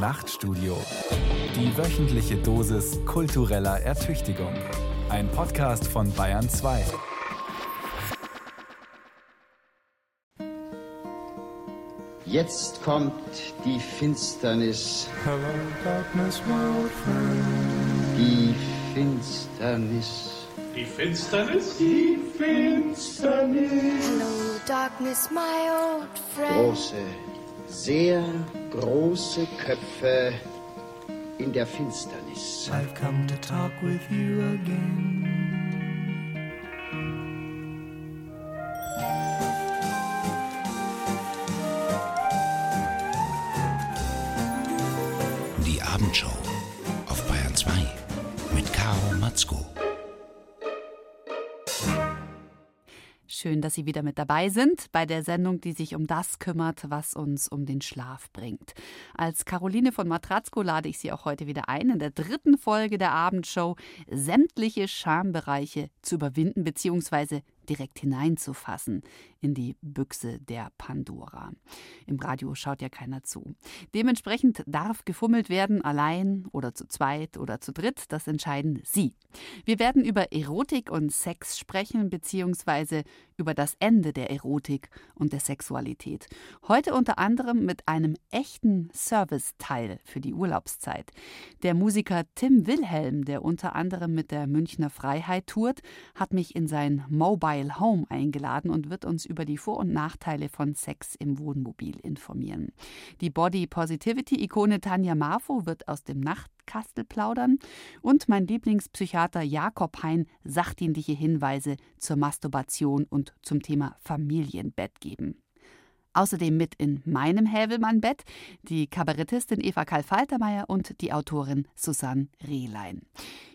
Nachtstudio. Die wöchentliche Dosis kultureller Ertüchtigung. Ein Podcast von Bayern 2. Jetzt kommt die Finsternis. Hello, darkness, my old friend. Die Finsternis. Die Finsternis? Die Finsternis. Hello, darkness, my old friend. Große, sehr große Köpfe in der Finsternis. I've come to talk with you again. Dass Sie wieder mit dabei sind bei der Sendung, die sich um das kümmert, was uns um den Schlaf bringt. Als Caroline von Matratzko lade ich Sie auch heute wieder ein, in der dritten Folge der Abendshow sämtliche Schambereiche zu überwinden bzw direkt hineinzufassen in die Büchse der Pandora. Im Radio schaut ja keiner zu. Dementsprechend darf gefummelt werden, allein oder zu zweit oder zu dritt, das entscheiden Sie. Wir werden über Erotik und Sex sprechen, beziehungsweise über das Ende der Erotik und der Sexualität. Heute unter anderem mit einem echten Serviceteil für die Urlaubszeit. Der Musiker Tim Wilhelm, der unter anderem mit der Münchner Freiheit tourt, hat mich in sein Mobile Home eingeladen und wird uns über die Vor- und Nachteile von Sex im Wohnmobil informieren. Die Body Positivity-Ikone Tanja Marfo wird aus dem Nachtkastel plaudern und mein Lieblingspsychiater Jakob Hein sachdienliche Hinweise zur Masturbation und zum Thema Familienbett geben. Außerdem mit in meinem Hävelmann-Bett die Kabarettistin Eva Karl-Faltermeier und die Autorin Susanne Rehlein.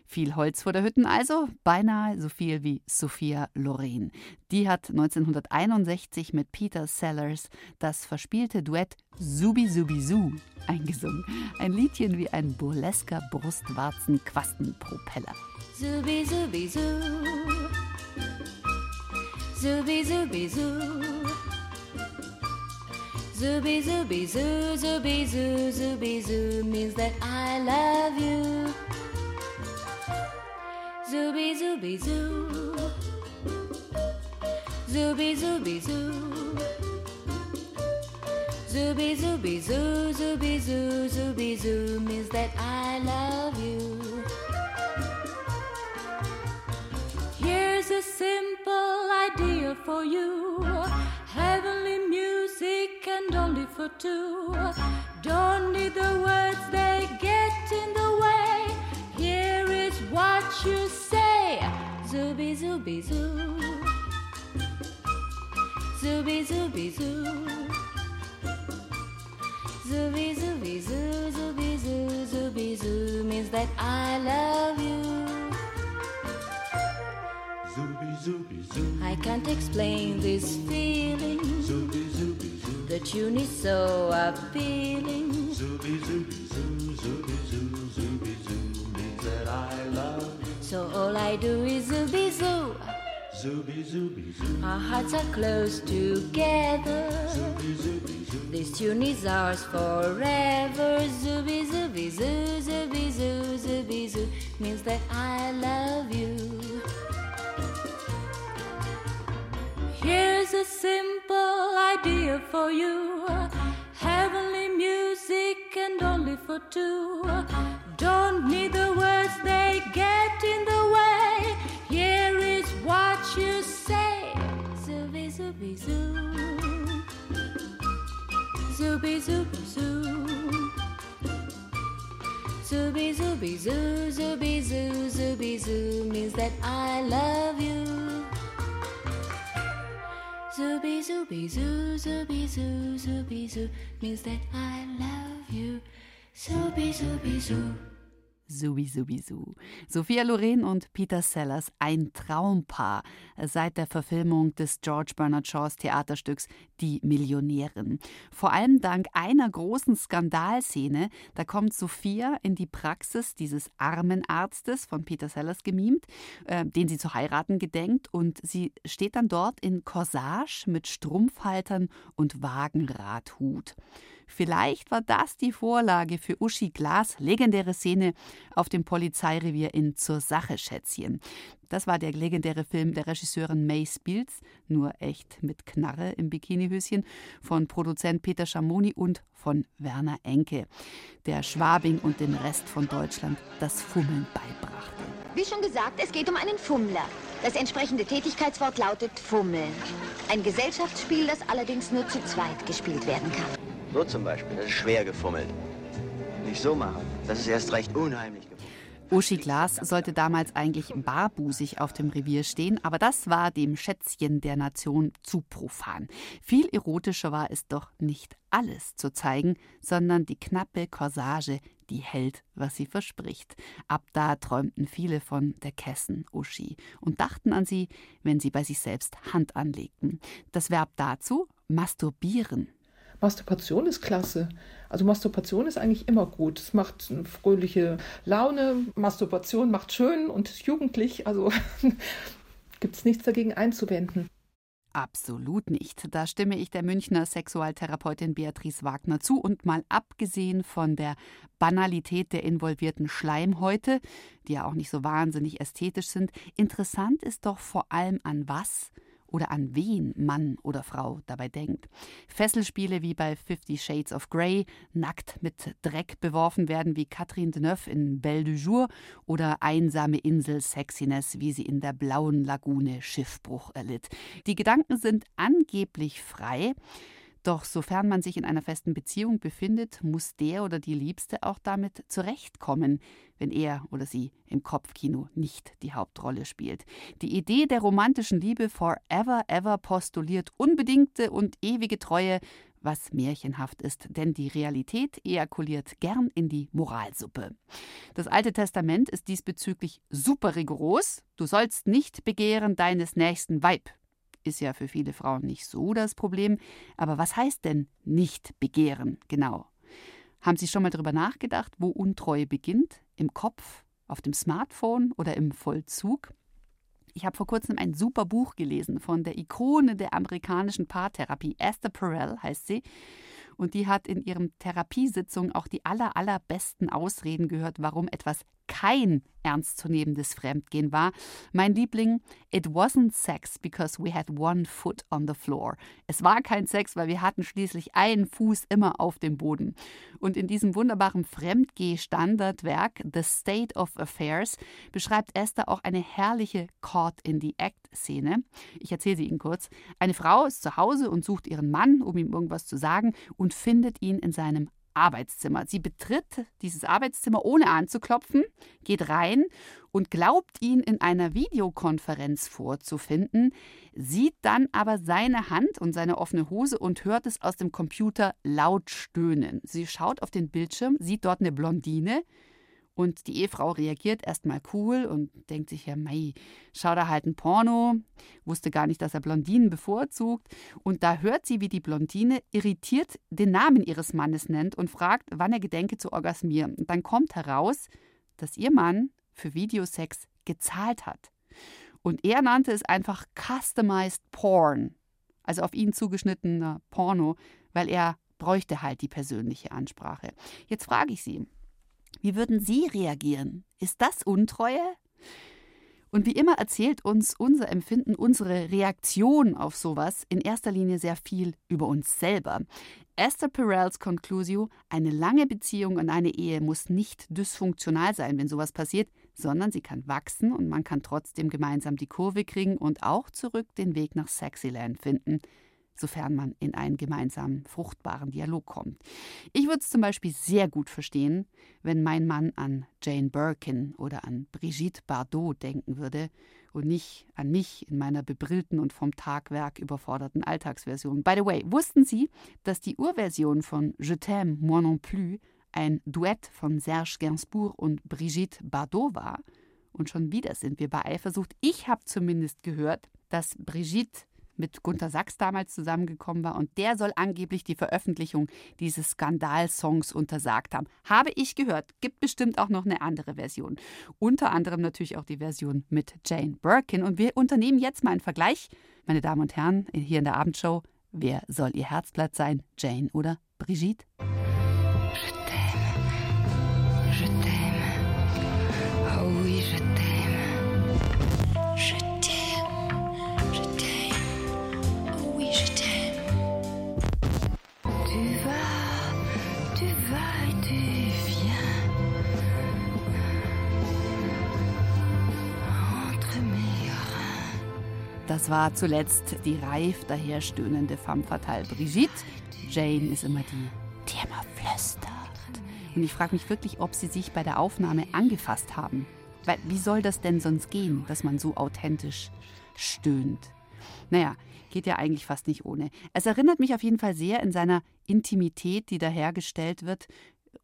Viel Holz vor der Hütten also, beinahe so viel wie Sophia Loren. Die hat 1961 mit Peter Sellers das verspielte Duett Subi Subi Su eingesungen. Ein Liedchen wie ein burlesker Brustwarzen-Quastenpropeller. Zubi, zubi, zoo. Zubi, zubi, zoo. Zubi, zubi, zoo, zubi, zoo, zubi, zoo means that I love you. Zubi, zubi, zoo. Zubi, zubi, zoo. Zubi, zubi, zoo, zubi, zoo, zubi, zoo means that I love you. Here's a simple idea for you. Heavenly music and only for two. Don't need the words, they get in the way. What you say. Zooby zooby zoo. Zooby zooby zoo. Zooby zooby zoo, zooby zoo, zooby zoo means that I love you. Zooby, zooby, zoo. I can't explain this feeling. Zooby, zooby, zoo. The tune is so appealing. Zooby, zooby, zoo. Zooby, zoo, zoo I love you. So all I do is zooby zoo. Zooby, zooby, zoo. Our hearts are close together. Zooby, zooby, zoo. This tune is ours forever. Zooby zooby zoo, zooby zoo, zooby zoo means that I love you. Here's a simple idea for you. Heavenly music and only for two. Don't need the words, they get in the way. Here is what you say. Zooby zooby zoo. Zooby zooby zoo. Zooby zooby zoo, zooby zoo, zooby zoo means that I love you. Zooby zooby zoo, zooby zoo, zooby zoo means that I love you. Sobe, sobe, sobe. Subi Subi Su. Sophia Loren und Peter Sellers, ein Traumpaar seit der Verfilmung des George Bernard Shaws Theaterstücks Die Millionärin. Vor allem dank einer großen Skandalszene, da kommt Sophia in die Praxis dieses armen Arztes von Peter Sellers gemimt, äh, den sie zu heiraten gedenkt und sie steht dann dort in Corsage mit Strumpfhaltern und Wagenradhut. Vielleicht war das die Vorlage für Uschi Glas legendäre Szene auf dem Polizeirevier in Zur Sache Schätzchen. Das war der legendäre Film der Regisseurin May Spiels, nur echt mit Knarre im Bikinihöschen, von Produzent Peter Schamoni und von Werner Enke, der Schwabing und dem Rest von Deutschland das Fummeln beibrachte. Wie schon gesagt, es geht um einen Fummler. Das entsprechende Tätigkeitswort lautet Fummeln. Ein Gesellschaftsspiel, das allerdings nur zu zweit gespielt werden kann. So zum Beispiel, das ist schwer gefummelt. Nicht so machen, das ist erst recht unheimlich. Uschi Glas sollte damals eigentlich barbusig auf dem Revier stehen, aber das war dem Schätzchen der Nation zu profan. Viel erotischer war es doch nicht alles zu zeigen, sondern die knappe Corsage, die hält, was sie verspricht. Ab da träumten viele von der Kessen Uschi und dachten an sie, wenn sie bei sich selbst Hand anlegten. Das Verb dazu masturbieren. Masturbation ist klasse. Also Masturbation ist eigentlich immer gut. Es macht eine fröhliche Laune. Masturbation macht schön und jugendlich. Also gibt es nichts dagegen einzuwenden. Absolut nicht. Da stimme ich der Münchner Sexualtherapeutin Beatrice Wagner zu. Und mal abgesehen von der Banalität der involvierten Schleimhäute, die ja auch nicht so wahnsinnig ästhetisch sind, interessant ist doch vor allem an was oder an wen Mann oder Frau dabei denkt. Fesselspiele wie bei Fifty Shades of Grey, nackt mit Dreck beworfen werden wie Catherine Deneuve in Belle du Jour oder einsame Insel Sexiness, wie sie in der blauen Lagune Schiffbruch erlitt. Die Gedanken sind angeblich frei, doch sofern man sich in einer festen Beziehung befindet, muss der oder die Liebste auch damit zurechtkommen, wenn er oder sie im Kopfkino nicht die Hauptrolle spielt. Die Idee der romantischen Liebe forever ever postuliert unbedingte und ewige Treue, was märchenhaft ist, denn die Realität ejakuliert gern in die Moralsuppe. Das Alte Testament ist diesbezüglich super rigoros. Du sollst nicht begehren deines nächsten Weib, ist ja für viele Frauen nicht so das Problem. Aber was heißt denn nicht begehren genau? Haben Sie schon mal darüber nachgedacht, wo Untreue beginnt? Im Kopf, auf dem Smartphone oder im Vollzug? Ich habe vor kurzem ein super Buch gelesen von der Ikone der amerikanischen Paartherapie, Esther Perel heißt sie. Und die hat in ihren Therapiesitzungen auch die aller, allerbesten Ausreden gehört, warum etwas kein ernstzunehmendes Fremdgehen war. Mein Liebling, it wasn't sex because we had one foot on the floor. Es war kein Sex, weil wir hatten schließlich einen Fuß immer auf dem Boden. Und in diesem wunderbaren Fremdgeh-Standardwerk The State of Affairs beschreibt Esther auch eine herrliche Caught in the Act-Szene. Ich erzähle sie Ihnen kurz. Eine Frau ist zu Hause und sucht ihren Mann, um ihm irgendwas zu sagen, und findet ihn in seinem Arbeitszimmer. Sie betritt dieses Arbeitszimmer ohne anzuklopfen, geht rein und glaubt ihn in einer Videokonferenz vorzufinden, sieht dann aber seine Hand und seine offene Hose und hört es aus dem Computer laut stöhnen. Sie schaut auf den Bildschirm, sieht dort eine Blondine, und die Ehefrau reagiert erstmal cool und denkt sich ja, mei, schau da halt ein Porno, wusste gar nicht, dass er Blondinen bevorzugt. Und da hört sie, wie die Blondine irritiert den Namen ihres Mannes nennt und fragt, wann er gedenke zu orgasmieren. Und dann kommt heraus, dass ihr Mann für Videosex gezahlt hat. Und er nannte es einfach Customized Porn, also auf ihn zugeschnittener Porno, weil er bräuchte halt die persönliche Ansprache. Jetzt frage ich Sie, wie würden Sie reagieren? Ist das Untreue? Und wie immer erzählt uns unser Empfinden, unsere Reaktion auf sowas in erster Linie sehr viel über uns selber. Esther Perels Conclusio, eine lange Beziehung und eine Ehe muss nicht dysfunktional sein, wenn sowas passiert, sondern sie kann wachsen und man kann trotzdem gemeinsam die Kurve kriegen und auch zurück den Weg nach Sexyland finden sofern man in einen gemeinsamen, fruchtbaren Dialog kommt. Ich würde es zum Beispiel sehr gut verstehen, wenn mein Mann an Jane Birkin oder an Brigitte Bardot denken würde und nicht an mich in meiner bebrillten und vom Tagwerk überforderten Alltagsversion. By the way, wussten Sie, dass die Urversion von Je t'aime, moi non plus ein Duett von Serge Gainsbourg und Brigitte Bardot war? Und schon wieder sind wir bei Eifersucht. Ich habe zumindest gehört, dass Brigitte mit Gunter Sachs damals zusammengekommen war und der soll angeblich die Veröffentlichung dieses Skandalsongs untersagt haben. Habe ich gehört. Gibt bestimmt auch noch eine andere Version. Unter anderem natürlich auch die Version mit Jane Birkin. Und wir unternehmen jetzt mal einen Vergleich, meine Damen und Herren, hier in der Abendshow. Wer soll Ihr Herzblatt sein, Jane oder Brigitte. Das war zuletzt die reif daherstöhnende femme fatale Brigitte. Jane ist immer die, die immer flüstert. Und ich frage mich wirklich, ob sie sich bei der Aufnahme angefasst haben. Weil wie soll das denn sonst gehen, dass man so authentisch stöhnt? Naja, geht ja eigentlich fast nicht ohne. Es erinnert mich auf jeden Fall sehr in seiner Intimität, die da hergestellt wird,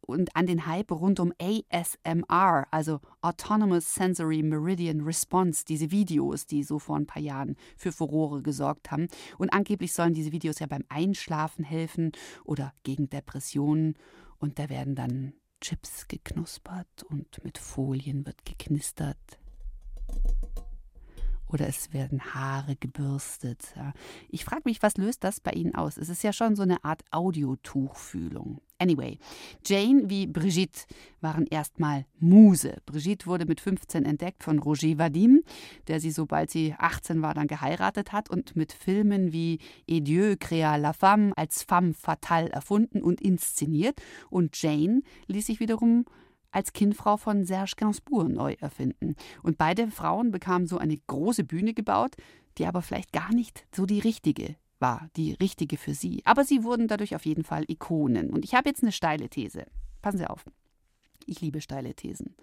und an den Hype rund um ASMR, also Autonomous Sensory Meridian Response, diese Videos, die so vor ein paar Jahren für Furore gesorgt haben. Und angeblich sollen diese Videos ja beim Einschlafen helfen oder gegen Depressionen. Und da werden dann Chips geknuspert und mit Folien wird geknistert. Oder es werden Haare gebürstet. Ich frage mich, was löst das bei Ihnen aus? Es ist ja schon so eine Art Audiotuchfühlung. Anyway, Jane wie Brigitte waren erstmal Muse. Brigitte wurde mit 15 entdeckt von Roger Vadim, der sie, sobald sie 18 war, dann geheiratet hat und mit Filmen wie Et Dieu créa la femme als femme fatale erfunden und inszeniert. Und Jane ließ sich wiederum als Kindfrau von Serge Gainsbourg neu erfinden. Und beide Frauen bekamen so eine große Bühne gebaut, die aber vielleicht gar nicht so die richtige war, die richtige für sie. Aber sie wurden dadurch auf jeden Fall Ikonen. Und ich habe jetzt eine steile These. Passen Sie auf. Ich liebe steile Thesen.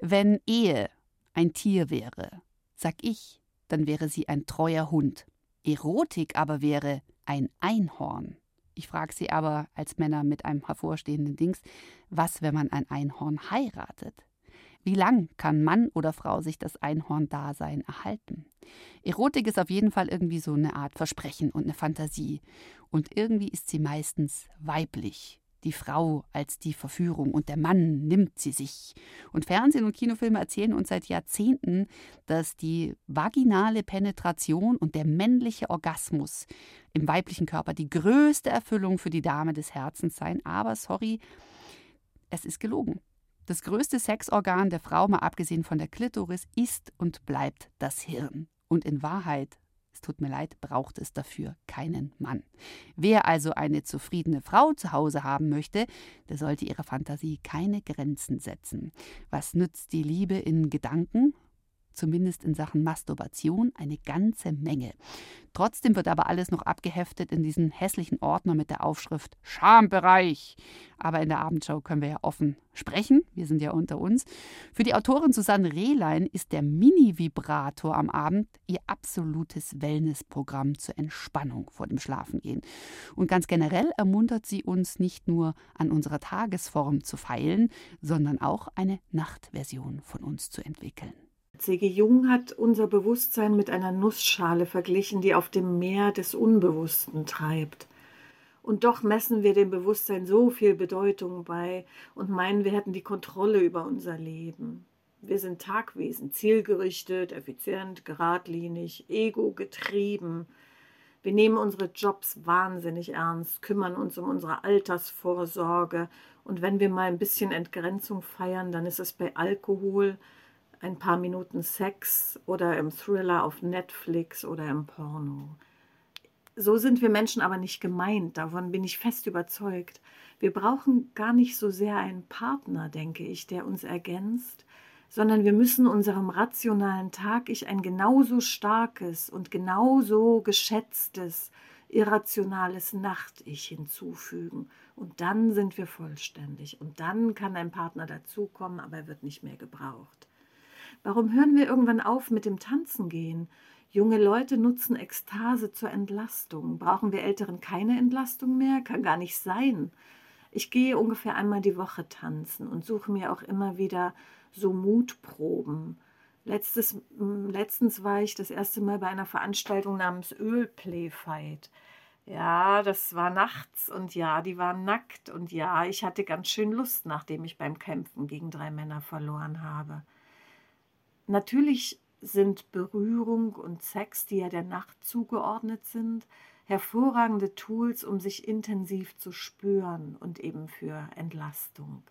Wenn Ehe ein Tier wäre, sag ich, dann wäre sie ein treuer Hund. Erotik aber wäre ein Einhorn. Ich frage Sie aber als Männer mit einem hervorstehenden Dings, was, wenn man ein Einhorn heiratet? Wie lang kann Mann oder Frau sich das Einhorn-Dasein erhalten? Erotik ist auf jeden Fall irgendwie so eine Art Versprechen und eine Fantasie. Und irgendwie ist sie meistens weiblich. Die Frau als die Verführung und der Mann nimmt sie sich. Und Fernsehen und Kinofilme erzählen uns seit Jahrzehnten, dass die vaginale Penetration und der männliche Orgasmus im weiblichen Körper die größte Erfüllung für die Dame des Herzens seien. Aber sorry, es ist gelogen. Das größte Sexorgan der Frau, mal abgesehen von der Klitoris, ist und bleibt das Hirn. Und in Wahrheit, es tut mir leid, braucht es dafür keinen Mann. Wer also eine zufriedene Frau zu Hause haben möchte, der sollte ihrer Fantasie keine Grenzen setzen. Was nützt die Liebe in Gedanken? Zumindest in Sachen Masturbation, eine ganze Menge. Trotzdem wird aber alles noch abgeheftet in diesen hässlichen Ordner mit der Aufschrift Schambereich. Aber in der Abendschau können wir ja offen sprechen. Wir sind ja unter uns. Für die Autorin Susanne Rehlein ist der Mini-Vibrator am Abend ihr absolutes Wellnessprogramm zur Entspannung vor dem Schlafengehen. Und ganz generell ermuntert sie uns nicht nur an unserer Tagesform zu feilen, sondern auch eine Nachtversion von uns zu entwickeln. C.G. Jung hat unser Bewusstsein mit einer Nussschale verglichen, die auf dem Meer des Unbewussten treibt. Und doch messen wir dem Bewusstsein so viel Bedeutung bei und meinen, wir hätten die Kontrolle über unser Leben. Wir sind Tagwesen, zielgerichtet, effizient, geradlinig, ego-getrieben. Wir nehmen unsere Jobs wahnsinnig ernst, kümmern uns um unsere Altersvorsorge und wenn wir mal ein bisschen Entgrenzung feiern, dann ist es bei Alkohol, ein paar Minuten Sex oder im Thriller auf Netflix oder im Porno. So sind wir Menschen aber nicht gemeint, davon bin ich fest überzeugt. Wir brauchen gar nicht so sehr einen Partner, denke ich, der uns ergänzt, sondern wir müssen unserem rationalen Tag-Ich ein genauso starkes und genauso geschätztes, irrationales Nacht-Ich hinzufügen. Und dann sind wir vollständig. Und dann kann ein Partner dazukommen, aber er wird nicht mehr gebraucht. Warum hören wir irgendwann auf mit dem Tanzen gehen? Junge Leute nutzen Ekstase zur Entlastung. Brauchen wir Älteren keine Entlastung mehr? Kann gar nicht sein. Ich gehe ungefähr einmal die Woche tanzen und suche mir auch immer wieder so Mutproben. Letztes, letztens war ich das erste Mal bei einer Veranstaltung namens Ölplayfight. Ja, das war nachts und ja, die waren nackt und ja, ich hatte ganz schön Lust, nachdem ich beim Kämpfen gegen drei Männer verloren habe. Natürlich sind Berührung und Sex, die ja der Nacht zugeordnet sind, hervorragende Tools, um sich intensiv zu spüren und eben für Entlastung.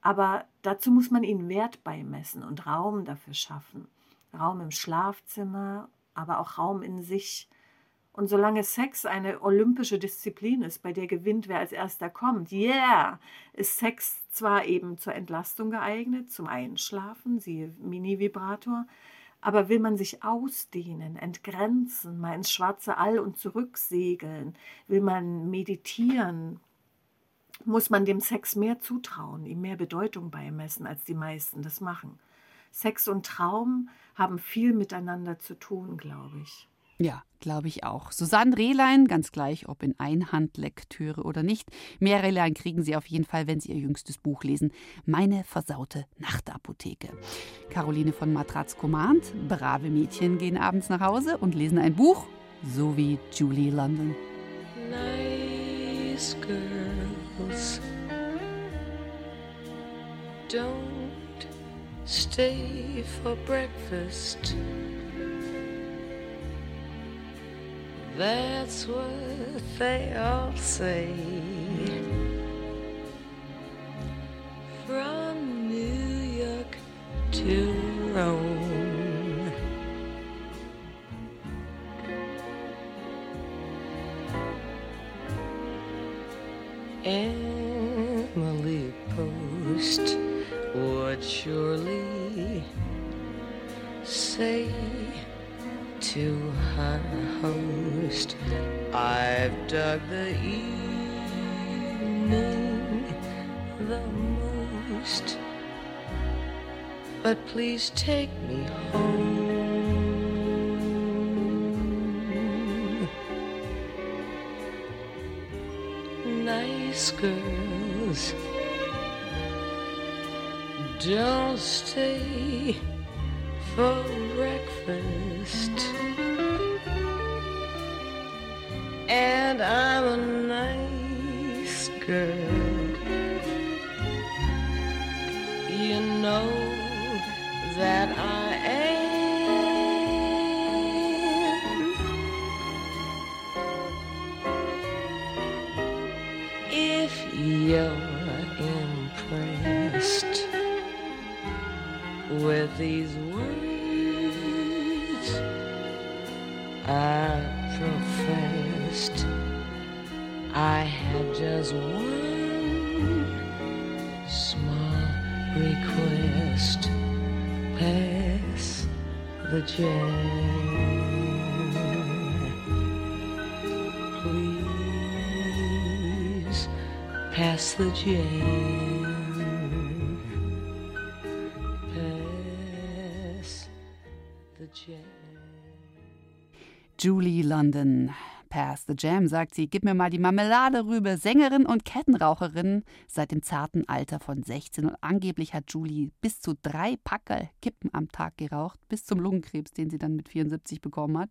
Aber dazu muss man ihnen Wert beimessen und Raum dafür schaffen. Raum im Schlafzimmer, aber auch Raum in sich. Und solange Sex eine olympische Disziplin ist, bei der gewinnt, wer als erster kommt, yeah, ist Sex zwar eben zur Entlastung geeignet, zum Einschlafen, siehe Mini-Vibrator, aber will man sich ausdehnen, entgrenzen, mal ins schwarze All und zurücksegeln, will man meditieren, muss man dem Sex mehr zutrauen, ihm mehr Bedeutung beimessen, als die meisten das machen. Sex und Traum haben viel miteinander zu tun, glaube ich. Ja, glaube ich auch. Susanne Rehlein, ganz gleich, ob in Einhandlektüre oder nicht. Mehr Rehlein kriegen Sie auf jeden Fall, wenn Sie Ihr jüngstes Buch lesen. Meine versaute Nachtapotheke. Caroline von Matratz mahnt, brave Mädchen gehen abends nach Hause und lesen ein Buch, so wie Julie London. Nice girls don't stay for breakfast. That's what they all say. From New York to Rome. Emily Post would surely say to host. I've dug the evening the most, but please take me home. Nice girls don't stay for breakfast. I'm a nice girl. The. Please pass the jam. Pass the jam. Julie London. Pass the Jam, sagt sie, gib mir mal die Marmelade rüber. Sängerin und Kettenraucherin seit dem zarten Alter von 16. Und angeblich hat Julie bis zu drei Packerl Kippen am Tag geraucht, bis zum Lungenkrebs, den sie dann mit 74 bekommen hat.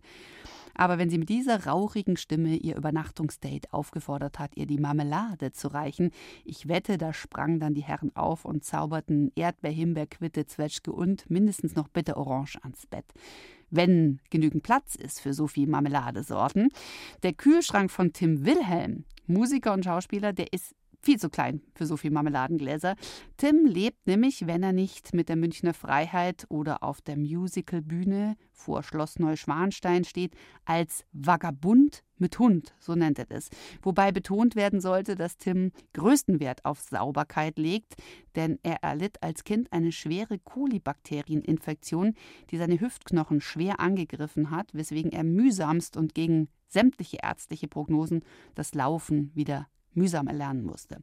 Aber wenn sie mit dieser rauchigen Stimme ihr Übernachtungsdate aufgefordert hat, ihr die Marmelade zu reichen, ich wette, da sprangen dann die Herren auf und zauberten Erdbeer, Himbeer, Quitte, Zwetschge und mindestens noch Bitterorange ans Bett wenn genügend Platz ist für so viel Marmeladesorten. Der Kühlschrank von Tim Wilhelm, Musiker und Schauspieler, der ist viel zu klein für so viel Marmeladengläser. Tim lebt nämlich, wenn er nicht mit der Münchner Freiheit oder auf der Musicalbühne vor Schloss Neuschwanstein steht, als Vagabund mit Hund, so nennt er das. Wobei betont werden sollte, dass Tim größten Wert auf Sauberkeit legt, denn er erlitt als Kind eine schwere Kolibakterieninfektion, die seine Hüftknochen schwer angegriffen hat, weswegen er mühsamst und gegen sämtliche ärztliche Prognosen das Laufen wieder mühsam erlernen musste.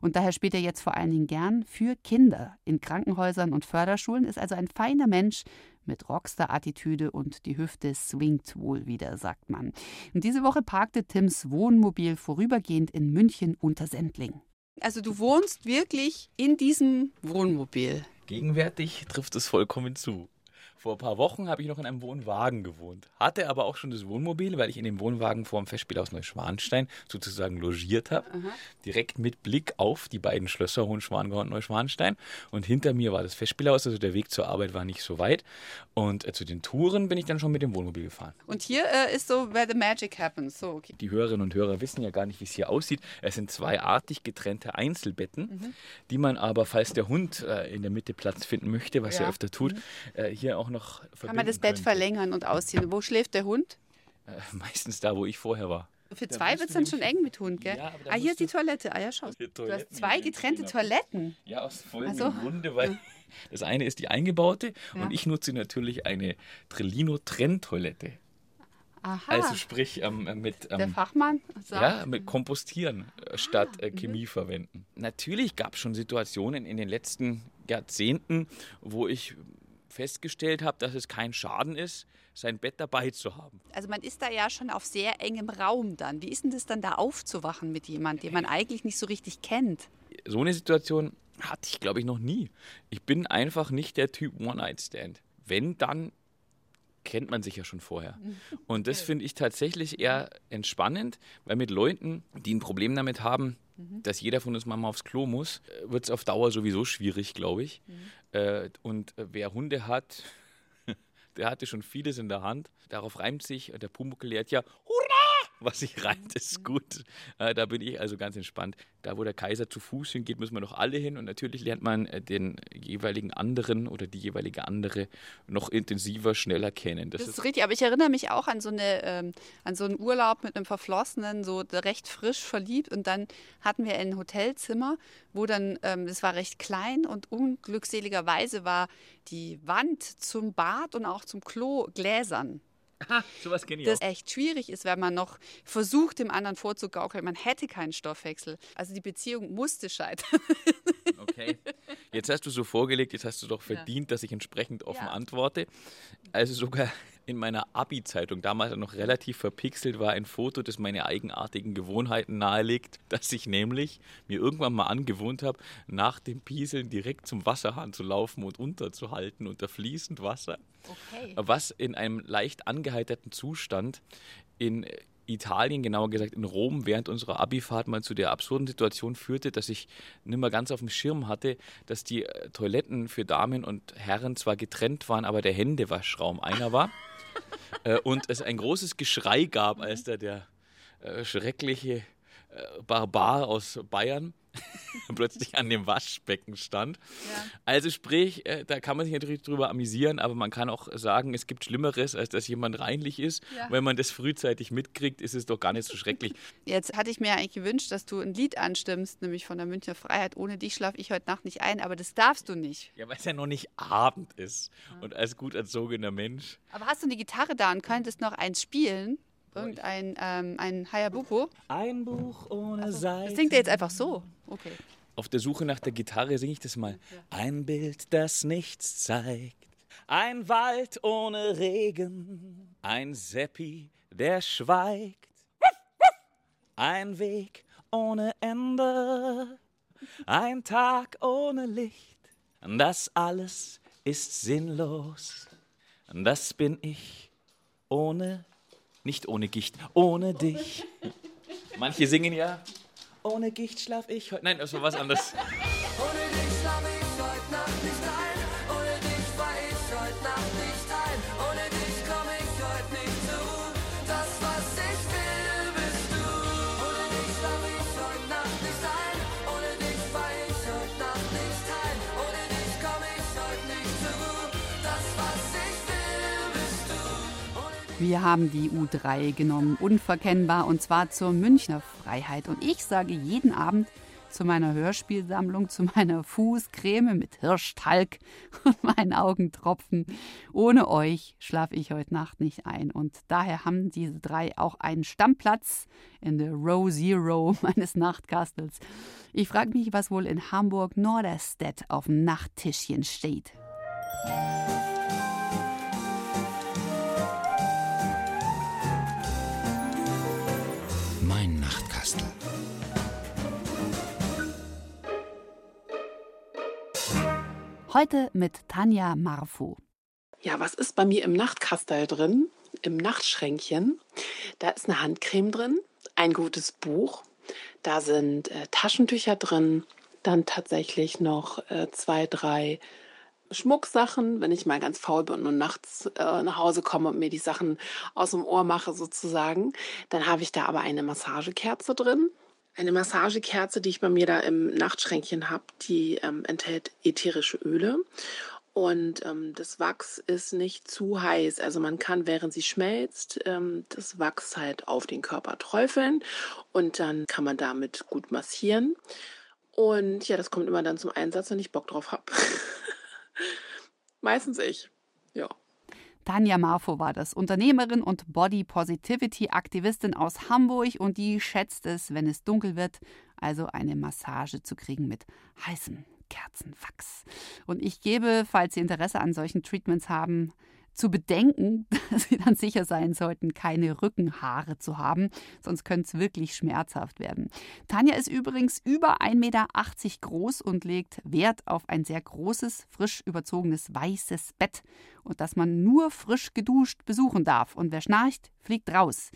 Und daher spielt er jetzt vor allen Dingen gern für Kinder in Krankenhäusern und Förderschulen, ist also ein feiner Mensch mit Rockstar-Attitüde und die Hüfte swingt wohl wieder, sagt man. Und diese Woche parkte Tims Wohnmobil vorübergehend in München unter Sendling. Also du wohnst wirklich in diesem Wohnmobil. Gegenwärtig trifft es vollkommen zu. Vor ein paar Wochen habe ich noch in einem Wohnwagen gewohnt. Hatte aber auch schon das Wohnmobil, weil ich in dem Wohnwagen vor dem Festspiel aus Neuschwanstein sozusagen logiert habe. Direkt mit Blick auf die beiden Schlösser Hohenschwangau und Neuschwanstein. Und hinter mir war das Festspielhaus, also der Weg zur Arbeit war nicht so weit. Und äh, zu den Touren bin ich dann schon mit dem Wohnmobil gefahren. Und hier äh, ist so, where the magic happens. So, okay. Die Hörerinnen und Hörer wissen ja gar nicht, wie es hier aussieht. Es sind zwei artig getrennte Einzelbetten, Mhm. die man aber, falls der Hund äh, in der Mitte Platz finden möchte, was Ja. er öfter tut, äh, hier auch noch Kann man das verbinden Bett könnte. verlängern und ausziehen? Wo schläft der Hund? Äh, meistens da, wo ich vorher war. Für Da zwei wird es dann schon eng mit Hund, gell? Ja, ah, hier ist die Toilette. Ah ja, schau. Du hast zwei getrennte genau. Toiletten. Ja, aus folgendem Ach so. Grunde, weil das eine ist die eingebaute Ja. und ich nutze natürlich eine Trellino-Trenntoilette. Aha. Also sprich ähm, mit, der ähm, Fachmann sagt. ja, mit Kompostieren äh, statt Ah, äh, mhm. Chemie verwenden. Natürlich gab es schon Situationen in den letzten Jahrzehnten, wo ich festgestellt habe, dass es kein Schaden ist, sein Bett dabei zu haben. Also man ist da ja schon auf sehr engem Raum dann. Wie ist denn das dann da aufzuwachen mit jemandem, den man eigentlich nicht so richtig kennt? So eine Situation hatte ich, glaube ich, noch nie. Ich bin einfach nicht der Typ One-Night-Stand. Wenn, dann kennt man sich ja schon vorher. Und das finde ich tatsächlich eher entspannend, weil mit Leuten, die ein Problem damit haben, dass jeder von uns mal aufs Klo muss, wird es auf Dauer sowieso schwierig, glaube ich. Äh, und äh, wer Hunde hat, der hatte schon vieles in der Hand. Darauf reimt sich, der Pumuckl lehrt ja! Was sich reimt, ist gut. Äh, da bin ich also ganz entspannt. Da, wo der Kaiser zu Fuß hingeht, müssen wir noch alle hin. Und natürlich lernt man äh, den jeweiligen anderen oder die jeweilige andere noch intensiver, schneller kennen. Das, ist richtig, aber ich erinnere mich auch an so, eine, ähm, an so einen Urlaub mit einem Verflossenen, so recht frisch verliebt. Und dann hatten wir ein Hotelzimmer, wo dann, ähm, das war recht klein und unglückseligerweise war die Wand zum Bad und auch zum Klo gläsern. Ha, sowas kenne ich Das auch. echt schwierig ist, wenn man noch versucht, dem anderen vorzugaukeln, man hätte keinen Stoffwechsel. Also die Beziehung musste scheitern. Okay. Jetzt hast du so vorgelegt, jetzt hast du doch verdient, dass ich entsprechend offen Ja. antworte. Also sogar in meiner Abi-Zeitung, damals noch relativ verpixelt, war ein Foto, das meine eigenartigen Gewohnheiten nahelegt, dass ich nämlich mir irgendwann mal angewohnt habe, nach dem Pieseln direkt zum Wasserhahn zu laufen und unterzuhalten unter fließend Wasser. Okay. Was in einem leicht angeheiterten Zustand in Italien, genauer gesagt in Rom, während unserer Abifahrt mal zu der absurden Situation führte, dass ich nicht mehr ganz auf dem Schirm hatte, dass die äh, Toiletten für Damen und Herren zwar getrennt waren, aber der Händewaschraum einer war. äh, und es ein großes Geschrei gab, als da der äh, schreckliche äh, Barbar aus Bayern plötzlich an dem Waschbecken stand. Also sprich, äh, da kann man sich natürlich drüber amüsieren, aber man kann auch sagen, es gibt Schlimmeres, als dass jemand reinlich ist. Ja. Wenn man das frühzeitig mitkriegt, ist es doch gar nicht so schrecklich. Jetzt hatte ich mir eigentlich gewünscht, dass du ein Lied anstimmst, nämlich von der Münchner Freiheit. Ohne dich schlafe ich heute Nacht nicht ein, aber das darfst du nicht. Ja, weil es ja noch nicht Abend ist und als gut erzogener Mensch. Aber hast du eine Gitarre da und könntest noch eins spielen? Irgendein ähm, ein Hayabuko? Ein Buch ohne Seiten. Das singt er jetzt einfach so. Okay. Auf der Suche nach der Gitarre singe ich das mal. Ein Bild, das nichts zeigt. Ein Wald ohne Regen. Ein Seppi, der schweigt. Ein Weg ohne Ende. Ein Tag ohne Licht. Das alles ist sinnlos. Das bin ich ohne, nicht ohne Gicht, ohne dich. Manche singen ja, ohne Gicht schlaf ich heute. Nein, das war was anderes. Wir haben die U3 genommen, unverkennbar, und zwar zur Münchner Freiheit. Und ich sage jeden Abend zu meiner Hörspielsammlung, zu meiner Fußcreme mit Hirschtalg und meinen Augentropfen. Ohne euch schlafe ich heute Nacht nicht ein. Und daher haben diese drei auch einen Stammplatz in der Row Zero meines Nachtkastels. Ich frage mich, was wohl in Hamburg-Norderstedt auf dem Nachttischchen steht. Heute mit Tanja Marfo. Ja, was ist bei mir im Nachtkastel drin? Im Nachtschränkchen? Da ist eine Handcreme drin, ein gutes Buch, da sind äh, Taschentücher drin, dann tatsächlich noch äh, zwei, drei Schmucksachen, wenn ich mal ganz faul bin und nachts äh, nach Hause komme und mir die Sachen aus dem Ohr mache sozusagen. Dann habe ich da aber eine Massagekerze drin. Eine Massagekerze, die ich bei mir da im Nachtschränkchen habe, die ähm, enthält ätherische Öle. Und ähm, das Wachs ist nicht zu heiß. Also man kann, während sie schmelzt, ähm, das Wachs halt auf den Körper träufeln und dann kann man damit gut massieren. Und ja, das kommt immer dann zum Einsatz, wenn ich Bock drauf habe. Meistens ich. Ja. Tanja Marfo war das, Unternehmerin und Body Positivity Aktivistin aus Hamburg und die schätzt es, wenn es dunkel wird, also eine Massage zu kriegen mit heißem Kerzenwachs. Und ich gebe, falls Sie Interesse an solchen Treatments haben, zu bedenken, dass Sie dann sicher sein sollten, keine Rückenhaare zu haben, sonst könnte es wirklich schmerzhaft werden. Tanja ist übrigens über 1,80 Meter groß und legt Wert auf ein sehr großes, frisch überzogenes weißes Bett und das man nur frisch geduscht besuchen darf. Und wer schnarcht, fliegt raus.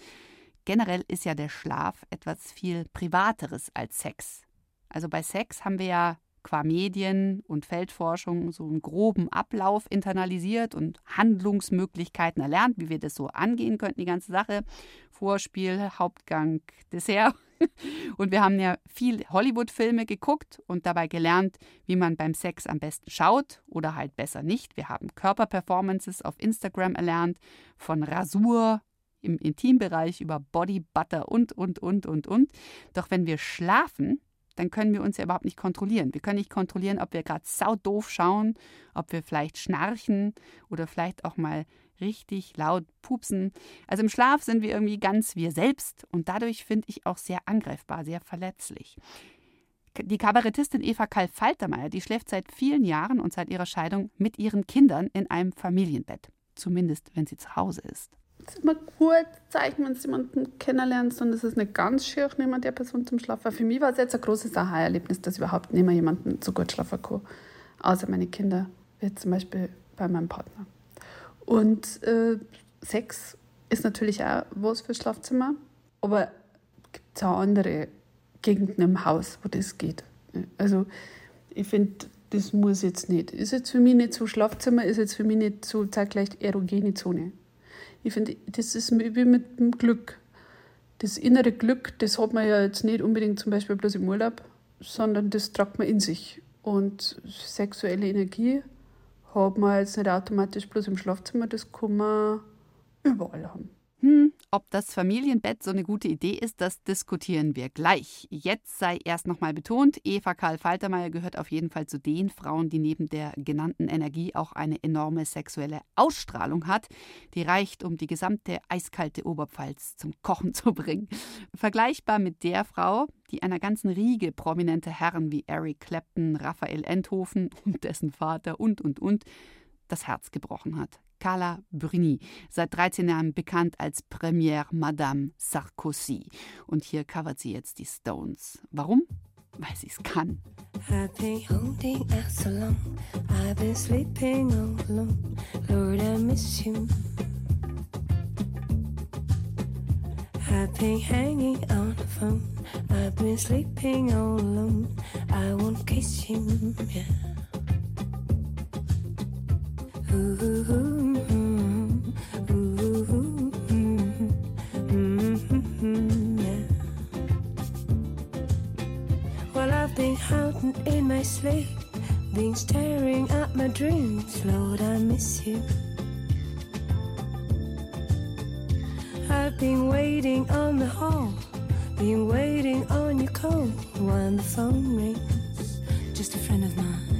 Generell ist ja der Schlaf etwas viel Privateres als Sex. Also bei Sex haben wir ja qua Medien und Feldforschung so einen groben Ablauf internalisiert und Handlungsmöglichkeiten erlernt, wie wir das so angehen könnten, die ganze Sache. Vorspiel, Hauptgang, Dessert. Und wir haben ja viel Hollywood-Filme geguckt und dabei gelernt, wie man beim Sex am besten schaut oder halt besser nicht. Wir haben Körperperformances auf Instagram erlernt, von Rasur im Intimbereich über Body Butter und, und, und, und, und. Doch wenn wir schlafen, dann können wir uns ja überhaupt nicht kontrollieren. Wir können nicht kontrollieren, ob wir gerade saudoof schauen, ob wir vielleicht schnarchen oder vielleicht auch mal richtig laut pupsen. Also im Schlaf sind wir irgendwie ganz wir selbst und dadurch finde ich auch sehr angreifbar, sehr verletzlich. Die Kabarettistin Eva Karl-Faltermeier, die schläft seit vielen Jahren und seit ihrer Scheidung mit ihren Kindern in einem Familienbett. Zumindest, wenn sie zu Hause ist. Es ist immer gut Zeichen, wenn du jemanden kennenlernst und es ist nicht ganz schier, neben der Person zum Schlafen. Für mich war es jetzt ein großes Aha-Erlebnis, dass ich überhaupt nicht mehr jemanden so gut schlafen kann, außer meine Kinder, wie zum Beispiel bei meinem Partner. Und äh, Sex ist natürlich auch was für Schlafzimmer, aber es gibt auch andere Gegenden im Haus, wo das geht. Also ich finde, das muss jetzt nicht. Ist jetzt für mich nicht so Schlafzimmer, ist jetzt für mich nicht so zeitgleich erogene Zone. Ich finde, das ist wie mit dem Glück. Das innere Glück, das hat man ja jetzt nicht unbedingt zum Beispiel bloß im Urlaub, sondern das tragt man in sich. Und sexuelle Energie hat man jetzt nicht automatisch bloß im Schlafzimmer, das kann man überall haben. Hm, ob das Familienbett so eine gute Idee ist, das diskutieren wir gleich. Jetzt sei erst nochmal betont, Eva Karl Faltermeier gehört auf jeden Fall zu den Frauen, die neben der genannten Energie auch eine enorme sexuelle Ausstrahlung hat, die reicht, um die gesamte eiskalte Oberpfalz zum Kochen zu bringen. Vergleichbar mit der Frau, die einer ganzen Riege prominenter Herren wie Eric Clapton, Raphael Enthofen und dessen Vater und und und das Herz gebrochen hat. Carla Bruni, seit 13 Jahren bekannt als Première Madame Sarkozy. Und hier covert sie jetzt die Stones. Warum? Weil sie es kann. I've been holding out so long. I've been sleeping all alone. Lord, I miss you. I've been hanging on the phone. I've been sleeping all alone. I won't kiss you. Yeah. In my sleep, been staring at my dreams. Lord, I miss you. I've been waiting on the hall, been waiting on your call when the phone rings. Just a friend of mine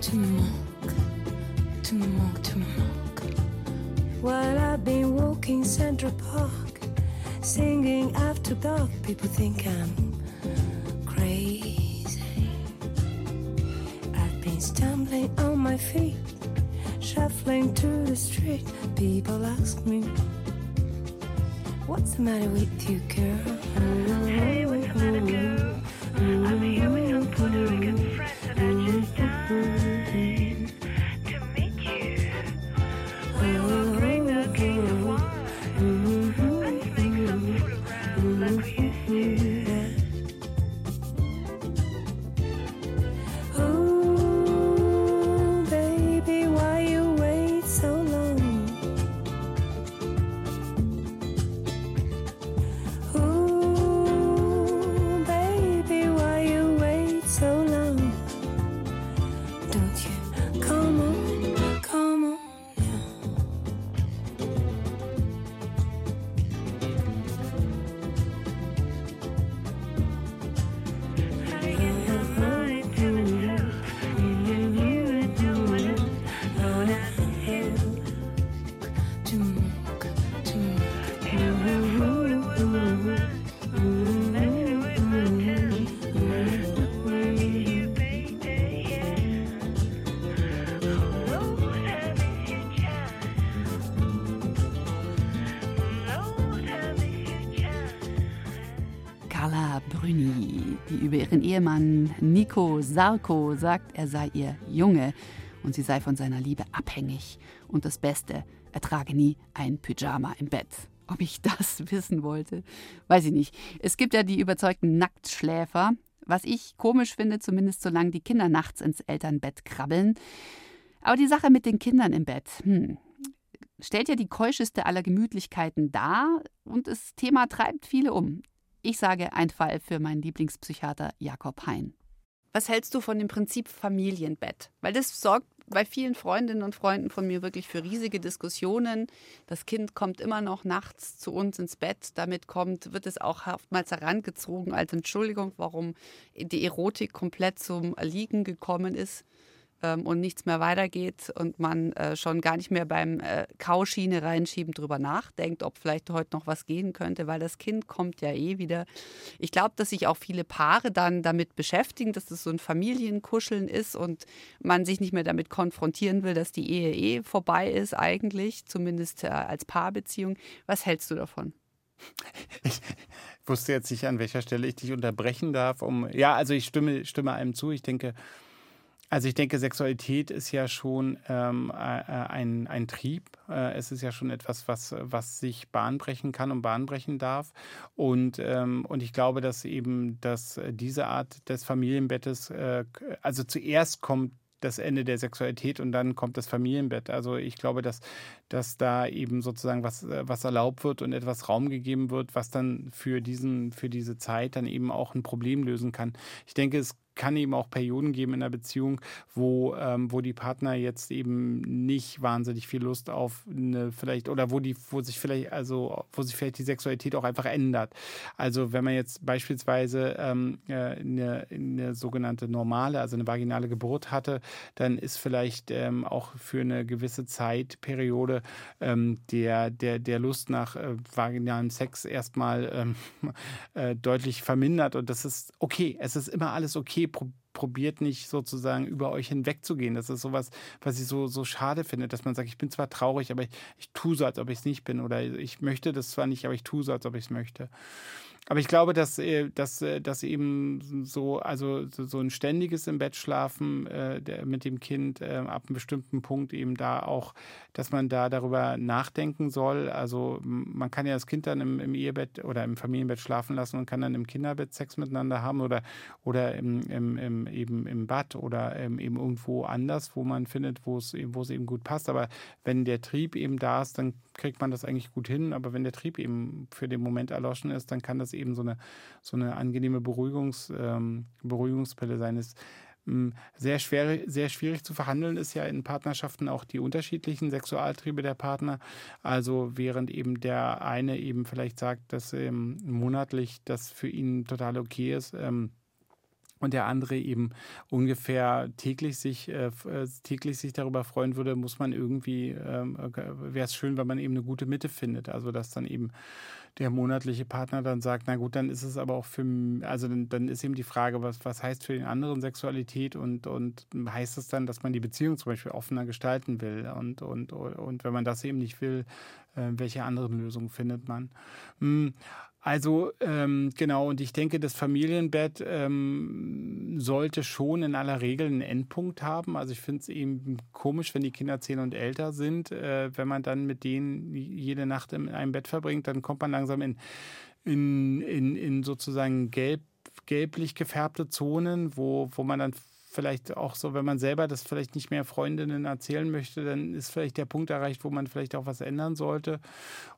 Tu me manques, tu me manques, tu me manques. While I've been walking Central Park, singing after dark, people think I'm crazy. I've been stumbling on my feet, shuffling through the street. People ask me, What's the matter with you, girl? Hey, what's the matter, girl? I'm here with some Puerto Rican friends and I just died Carla Bruni, die über ihren Ehemann Nico Sarko sagt, er sei ihr Junge und sie sei von seiner Liebe abhängig. Und das Beste, er trage nie ein Pyjama im Bett. Ob ich das wissen wollte, weiß ich nicht. Es gibt ja die überzeugten Nacktschläfer, was ich komisch finde, zumindest solange die Kinder nachts ins Elternbett krabbeln. Aber die Sache mit den Kindern im Bett, hm, stellt ja die keuscheste aller Gemütlichkeiten dar und das Thema treibt viele um. Ich sage ein Fall für meinen Lieblingspsychiater Jakob Hein. Was hältst du von dem Prinzip Familienbett? Weil das sorgt bei vielen Freundinnen und Freunden von mir wirklich für riesige Diskussionen. Das Kind kommt immer noch nachts zu uns ins Bett. Damit kommt, wird es auch oftmals herangezogen als Entschuldigung, warum die Erotik komplett zum Erliegen gekommen ist ähm, und nichts mehr weitergeht und man äh, schon gar nicht mehr beim äh, Kauschiene reinschieben drüber nachdenkt, ob vielleicht heute noch was gehen könnte, weil das Kind kommt ja eh wieder. Ich glaube, dass sich auch viele Paare dann damit beschäftigen, dass das so ein Familienkuscheln ist und man sich nicht mehr damit konfrontieren will, dass die Ehe eh vorbei ist eigentlich, zumindest äh, als Paarbeziehung. Was hältst du davon? Ich wusste jetzt nicht, an welcher Stelle ich dich unterbrechen darf. Um, ja, also ich stimme, stimme einem zu. Ich denke, also ich denke, Sexualität ist ja schon ähm, äh, ein, ein Trieb. Äh, es ist ja schon etwas, was, was sich bahnbrechen kann und bahnbrechen darf. Und, ähm, und ich glaube, dass eben dass diese Art des Familienbettes, äh, also zuerst kommt das Ende der Sexualität und dann kommt das Familienbett. Also ich glaube, dass, dass da eben sozusagen was, was erlaubt wird und etwas Raum gegeben wird, was dann für, diesen, für diese Zeit dann eben auch ein Problem lösen kann. Ich denke, es kann eben auch Perioden geben in der Beziehung, wo, ähm, wo die Partner jetzt eben nicht wahnsinnig viel Lust auf eine vielleicht oder wo die, wo sich vielleicht, also wo sich vielleicht die Sexualität auch einfach ändert. Also wenn man jetzt beispielsweise ähm, eine, eine sogenannte normale, also eine vaginale Geburt hatte, dann ist vielleicht ähm, auch für eine gewisse Zeitperiode ähm, der, der, der Lust nach äh, vaginalem Sex erstmal ähm, äh, deutlich vermindert und das ist okay. Es ist immer alles okay pro probiert nicht sozusagen über euch hinwegzugehen. Das ist sowas, was ich so, so schade finde, dass man sagt, ich bin zwar traurig, aber ich, ich tue so, als ob ich es nicht bin. Oder ich möchte das zwar nicht, aber ich tue so, als ob ich es möchte. Aber ich glaube, dass, äh, dass, äh, dass eben so, also so ein ständiges im Bett schlafen äh, mit dem Kind äh, ab einem bestimmten Punkt eben da auch, dass man da darüber nachdenken soll. Also man kann ja das Kind dann im, im Ehebett oder im Familienbett schlafen lassen und kann dann im Kinderbett Sex miteinander haben oder, oder im, im, im, eben im Bad oder ähm, eben irgendwo anders, wo man findet, wo es, wo es eben gut passt. Aber wenn der Trieb eben da ist, dann kriegt man das eigentlich gut hin. Aber wenn der Trieb eben für den Moment erloschen ist, dann kann das eben so eine, so eine angenehme Beruhigungs, ähm, Beruhigungspille sein. Es, mh, sehr, schwer, sehr schwierig zu verhandeln ist ja in Partnerschaften auch die unterschiedlichen Sexualtriebe der Partner. Also während eben der eine eben vielleicht sagt, dass ähm, monatlich das für ihn total okay ist, ähm, und der andere eben ungefähr täglich sich, äh, äh, täglich sich darüber freuen würde, muss man irgendwie, ähm, wäre es schön, wenn man eben eine gute Mitte findet. Also dass dann eben der monatliche Partner dann sagt, na gut, dann ist es aber auch für, also dann, dann ist eben die Frage, was, was heißt für den anderen Sexualität und, und heißt es dann, dass man die Beziehung zum Beispiel offener gestalten will und, und, und wenn man das eben nicht will, äh, welche anderen Lösungen findet man? Also ähm, genau, und ich denke, das Familienbett ähm, sollte schon in aller Regel einen Endpunkt haben. Also ich finde es eben komisch, wenn die Kinder zehn und älter sind, äh, wenn man dann mit denen jede Nacht in einem Bett verbringt, dann kommt man langsam in, in, in, in sozusagen gelb, gelblich gefärbte Zonen, wo, wo man dann vielleicht auch so, wenn man selber das vielleicht nicht mehr Freundinnen erzählen möchte, dann ist vielleicht der Punkt erreicht, wo man vielleicht auch was ändern sollte.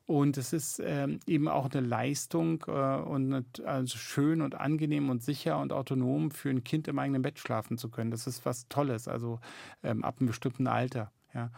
Und es ist ähm, eben auch eine Leistung äh, und also schön und angenehm und sicher und autonom für ein Kind im eigenen Bett schlafen zu können. Das ist was Tolles, also ähm, ab einem bestimmten Alter. Ja.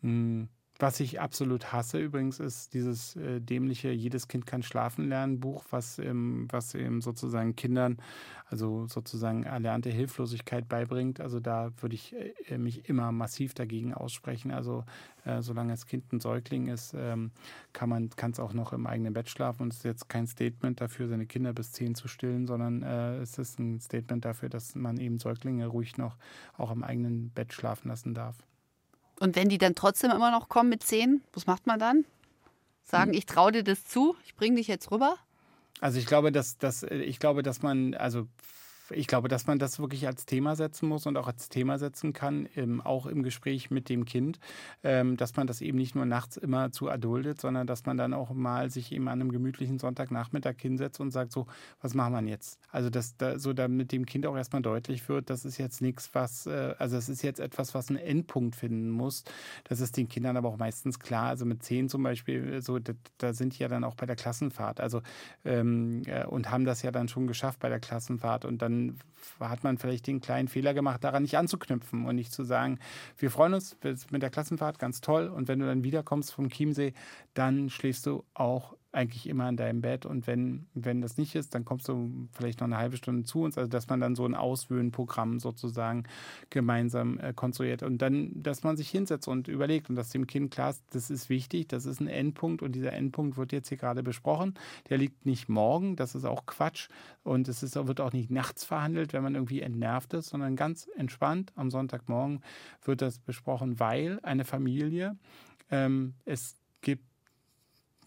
Mm. Was ich absolut hasse übrigens ist dieses äh, dämliche Jedes Kind kann schlafen lernen Buch, was, ähm, was eben sozusagen Kindern, also sozusagen erlernte Hilflosigkeit beibringt. Also da würde ich äh, mich immer massiv dagegen aussprechen. Also äh, solange das Kind ein Säugling ist, ähm, kann man kann es auch noch im eigenen Bett schlafen und es ist jetzt kein Statement dafür, seine Kinder bis zehn zu stillen, sondern äh, es ist ein Statement dafür, dass man eben Säuglinge ruhig noch auch im eigenen Bett schlafen lassen darf. Und wenn die dann trotzdem immer noch kommen mit zehn, was macht man dann? Sagen, ich traue dir das zu, ich bringe dich jetzt rüber? Also ich glaube, dass, dass ich glaube, dass man, also ich glaube, dass man das wirklich als Thema setzen muss und auch als Thema setzen kann, ähm, auch im Gespräch mit dem Kind, ähm, dass man das eben nicht nur nachts immer zu erduldet, sondern dass man dann auch mal sich eben an einem gemütlichen Sonntagnachmittag hinsetzt und sagt, so, was machen wir jetzt? Also dass da, so damit dem Kind auch erstmal deutlich wird, das ist jetzt nichts, was, äh, also es ist jetzt etwas, was einen Endpunkt finden muss. Das ist den Kindern aber auch meistens klar. Also mit zehn zum Beispiel, so, da, da sind ja dann auch bei der Klassenfahrt. Also ähm, äh, und haben das ja dann schon geschafft bei der Klassenfahrt und dann hat man vielleicht den kleinen Fehler gemacht, daran nicht anzuknüpfen und nicht zu sagen, wir freuen uns mit der Klassenfahrt, ganz toll. Und wenn du dann wiederkommst vom Chiemsee, dann schläfst du auch eigentlich immer in deinem Bett. Und wenn, wenn das nicht ist, dann kommst du vielleicht noch eine halbe Stunde zu uns. Also dass man dann so ein Auswöhnprogramm sozusagen gemeinsam äh, konstruiert. Und dann, dass man sich hinsetzt und überlegt und dass dem Kind klar ist, das ist wichtig, das ist ein Endpunkt und dieser Endpunkt wird jetzt hier gerade besprochen. Der liegt nicht morgen, das ist auch Quatsch. Und es ist, wird auch nicht nachts verhandelt, wenn man irgendwie entnervt ist, sondern ganz entspannt am Sonntagmorgen wird das besprochen, weil eine Familie, ähm, es gibt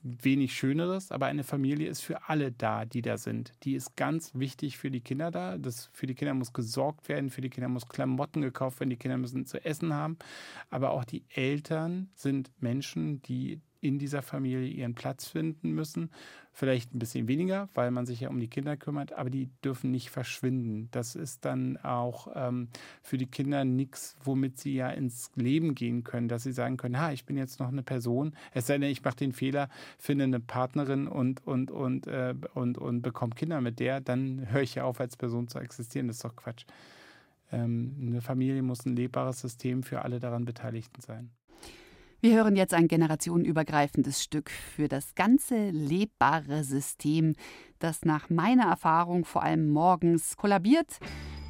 wenig Schöneres, aber eine Familie ist für alle da, die da sind. Die ist ganz wichtig für die Kinder da. Das, für die Kinder muss gesorgt werden, für die Kinder muss Klamotten gekauft werden, die Kinder müssen zu essen haben. Aber auch die Eltern sind Menschen, die in dieser Familie ihren Platz finden müssen. Vielleicht ein bisschen weniger, weil man sich ja um die Kinder kümmert, aber die dürfen nicht verschwinden. Das ist dann auch ähm, für die Kinder nichts, womit sie ja ins Leben gehen können, dass sie sagen können, ha, ich bin jetzt noch eine Person, es sei denn, ich mache den Fehler, finde eine Partnerin und, und, und, äh, und, und bekomme Kinder mit der, dann höre ich ja auf, als Person zu existieren. Das ist doch Quatsch. Ähm, eine Familie muss ein lebbares System für alle daran Beteiligten sein. Wir hören jetzt ein generationenübergreifendes Stück für das ganze lebbare System, das nach meiner Erfahrung vor allem morgens kollabiert.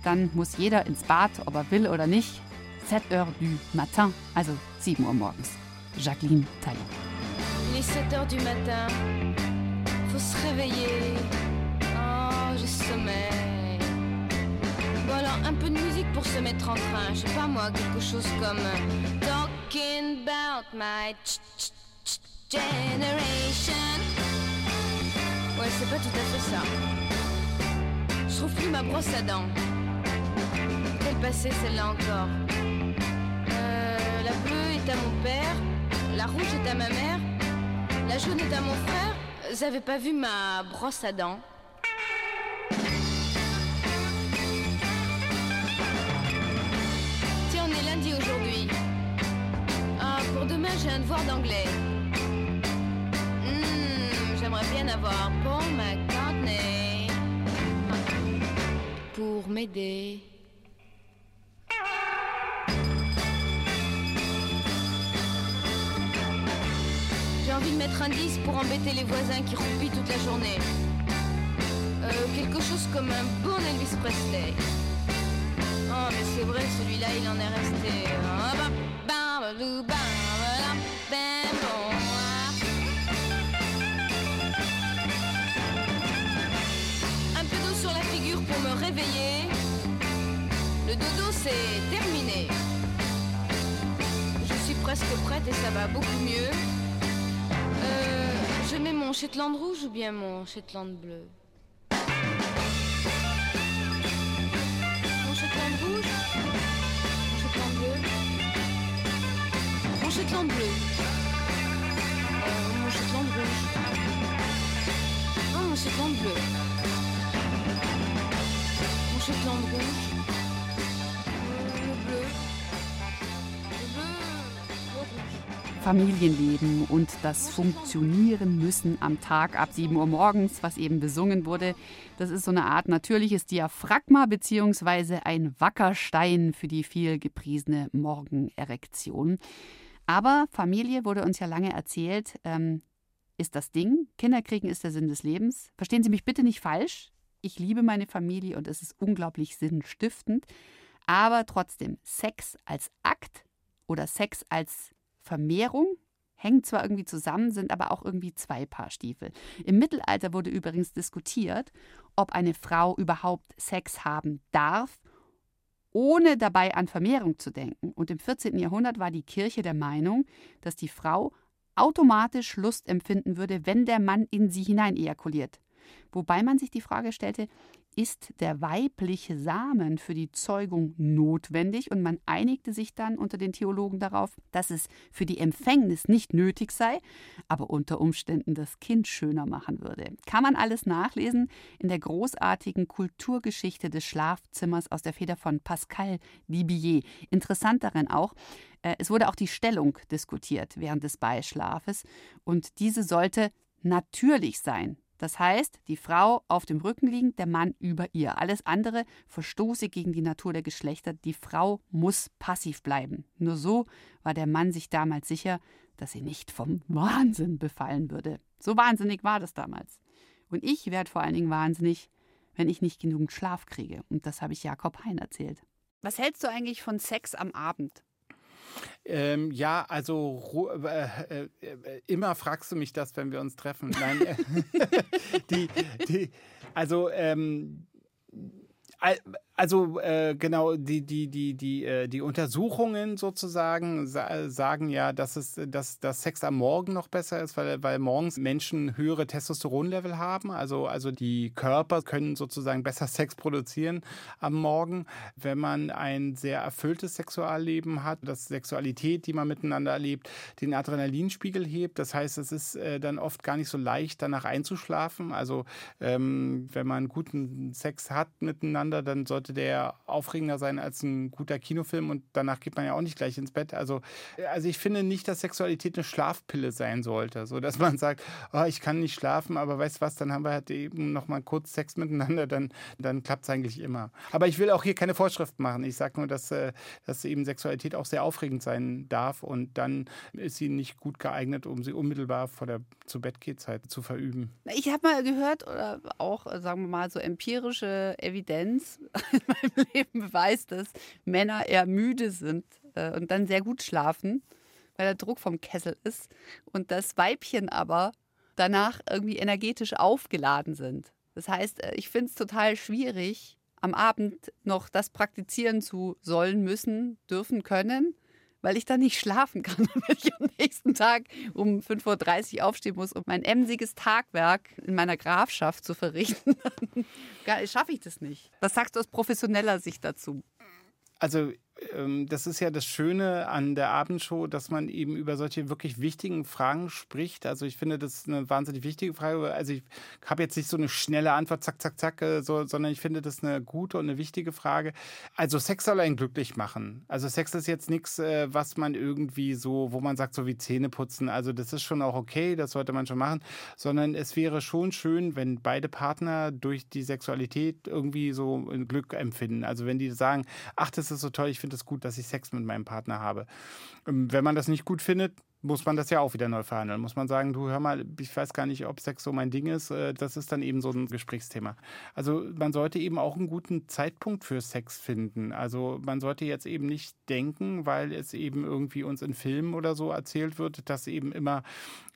Dann muss jeder ins Bad, ob er will oder nicht. 7 heures du matin, also 7 Uhr morgens. Jacqueline Taillon. Il est 7 heures du matin, faut se réveiller. Oh, j'ai sommeil. Bon alors, un peu de musique pour se mettre en train. Je sais pas moi, quelque chose comme euh, Ouais, c'est pas tout à fait ça. Je trouve plus ma brosse à dents. Quelle passée celle-là encore Euh, La bleue est à mon père, la rouge est à ma mère, la jaune est à mon frère. Vous avez pas vu ma brosse à dents pour demain, j'ai un devoir d'anglais. Hmm, J'aimerais bien avoir Paul McCartney pour m'aider. J'ai envie de mettre un 10 pour embêter les voisins qui roupillent toute la journée. Euh, quelque chose comme un bon Elvis Presley. Oh, mais c'est vrai, celui-là, il en est resté. Ah, bah, bah, bah, c'est terminé. Je suis presque prête et ça va beaucoup mieux. Euh, je mets mon Shetland rouge ou bien mon Shetland bleu? Mon Shetland rouge? Mon Shetland bleu? Mon Shetland bleu. Euh, Mon Shetland rouge. Ah, mon Shetland bleu. Mon Shetland rouge Familienleben und das Funktionieren müssen am Tag ab 7 Uhr morgens, was eben besungen wurde. Das ist so eine Art natürliches Diaphragma beziehungsweise ein Wackerstein für die viel gepriesene Morgenerektion. Aber Familie wurde uns ja lange erzählt, ähm, ist das Ding. Kinderkriegen ist der Sinn des Lebens. Verstehen Sie mich bitte nicht falsch. Ich liebe meine Familie und es ist unglaublich sinnstiftend. Aber trotzdem, Sex als Akt oder Sex als Vermehrung hängen zwar irgendwie zusammen, sind aber auch irgendwie zwei Paar Stiefel. Im Mittelalter wurde übrigens diskutiert, ob eine Frau überhaupt Sex haben darf, ohne dabei an Vermehrung zu denken. Und im 14. Jahrhundert war die Kirche der Meinung, dass die Frau automatisch Lust empfinden würde, wenn der Mann in sie hinein ejakuliert. Wobei man sich die Frage stellte, ist der weibliche Samen für die Zeugung notwendig? Und man einigte sich dann unter den Theologen darauf, dass es für die Empfängnis nicht nötig sei, aber unter Umständen das Kind schöner machen würde. Kann man alles nachlesen in der großartigen Kulturgeschichte des Schlafzimmers aus der Feder von Pascal Libier. Interessant darin auch, äh, es wurde auch die Stellung diskutiert während des Beischlafes und diese sollte natürlich sein. Das heißt, die Frau auf dem Rücken liegend, der Mann über ihr. Alles andere verstoße gegen die Natur der Geschlechter. Die Frau muss passiv bleiben. Nur so war der Mann sich damals sicher, dass sie nicht vom Wahnsinn befallen würde. So wahnsinnig war das damals. Und ich werde vor allen Dingen wahnsinnig, wenn ich nicht genügend Schlaf kriege. Und das habe ich Jakob Hein erzählt. Was hältst du eigentlich von Sex am Abend? Ähm, ja, also äh, äh, äh, immer fragst du mich das, wenn wir uns treffen. Nein, äh, die, die, also ähm, also äh, genau die die die die äh, die Untersuchungen sozusagen sa sagen ja, dass es dass dass Sex am Morgen noch besser ist, weil weil morgens Menschen höhere Testosteronlevel haben, also also die Körper können sozusagen besser Sex produzieren am Morgen, wenn man ein sehr erfülltes Sexualleben hat, dass Sexualität, die man miteinander erlebt, den Adrenalinspiegel hebt. Das heißt, es ist äh, dann oft gar nicht so leicht, danach einzuschlafen. Also ähm, wenn man guten Sex hat miteinander, dann sollte der aufregender sein als ein guter Kinofilm und danach geht man ja auch nicht gleich ins Bett. Also, also ich finde nicht, dass Sexualität eine Schlafpille sein sollte, so dass man sagt, oh, ich kann nicht schlafen, aber weißt was, dann haben wir halt eben noch mal kurz Sex miteinander, dann, dann klappt es eigentlich immer. Aber ich will auch hier keine Vorschrift machen. Ich sage nur, dass, äh, dass eben Sexualität auch sehr aufregend sein darf und dann ist sie nicht gut geeignet, um sie unmittelbar vor der zu Bettzeit zu verüben. Ich habe mal gehört, oder auch, äh, sagen wir mal, so empirische Evidenz in meinem Leben beweist, dass Männer eher müde sind äh, und dann sehr gut schlafen, weil der Druck vom Kessel ist. Und das Weibchen aber danach irgendwie energetisch aufgeladen sind. Das heißt, äh, ich finde es total schwierig, am Abend noch das praktizieren zu sollen, müssen, dürfen, können, weil ich dann nicht schlafen kann. Wenn ich am nächsten Tag um 5.30 Uhr aufstehen muss, um mein emsiges Tagwerk in meiner Grafschaft zu verrichten, schaffe ich das nicht. Was sagst du aus professioneller Sicht dazu? Also das ist ja das Schöne an der Abendshow, dass man eben über solche wirklich wichtigen Fragen spricht. Also ich finde, das ist eine wahnsinnig wichtige Frage. Also ich habe jetzt nicht so eine schnelle Antwort, zack, zack, zack, äh, so, sondern ich finde das eine gute und eine wichtige Frage. Also Sex soll einen glücklich machen. Also Sex ist jetzt nichts, äh, was man irgendwie so, wo man sagt, so wie Zähne putzen. Also das ist schon auch okay, das sollte man schon machen. Sondern es wäre schon schön, wenn beide Partner durch die Sexualität irgendwie so ein Glück empfinden. Also wenn die sagen, ach, das ist so toll, ich finde es das gut, dass ich Sex mit meinem Partner habe. Ähm, Wenn man das nicht gut findet, muss man das ja auch wieder neu verhandeln. Muss man sagen, du hör mal, ich weiß gar nicht, ob Sex so mein Ding ist. Äh, Das ist dann eben so ein Gesprächsthema. Also man sollte eben auch einen guten Zeitpunkt für Sex finden. Also man sollte jetzt eben nicht denken, weil es eben irgendwie uns in Filmen oder so erzählt wird, dass eben immer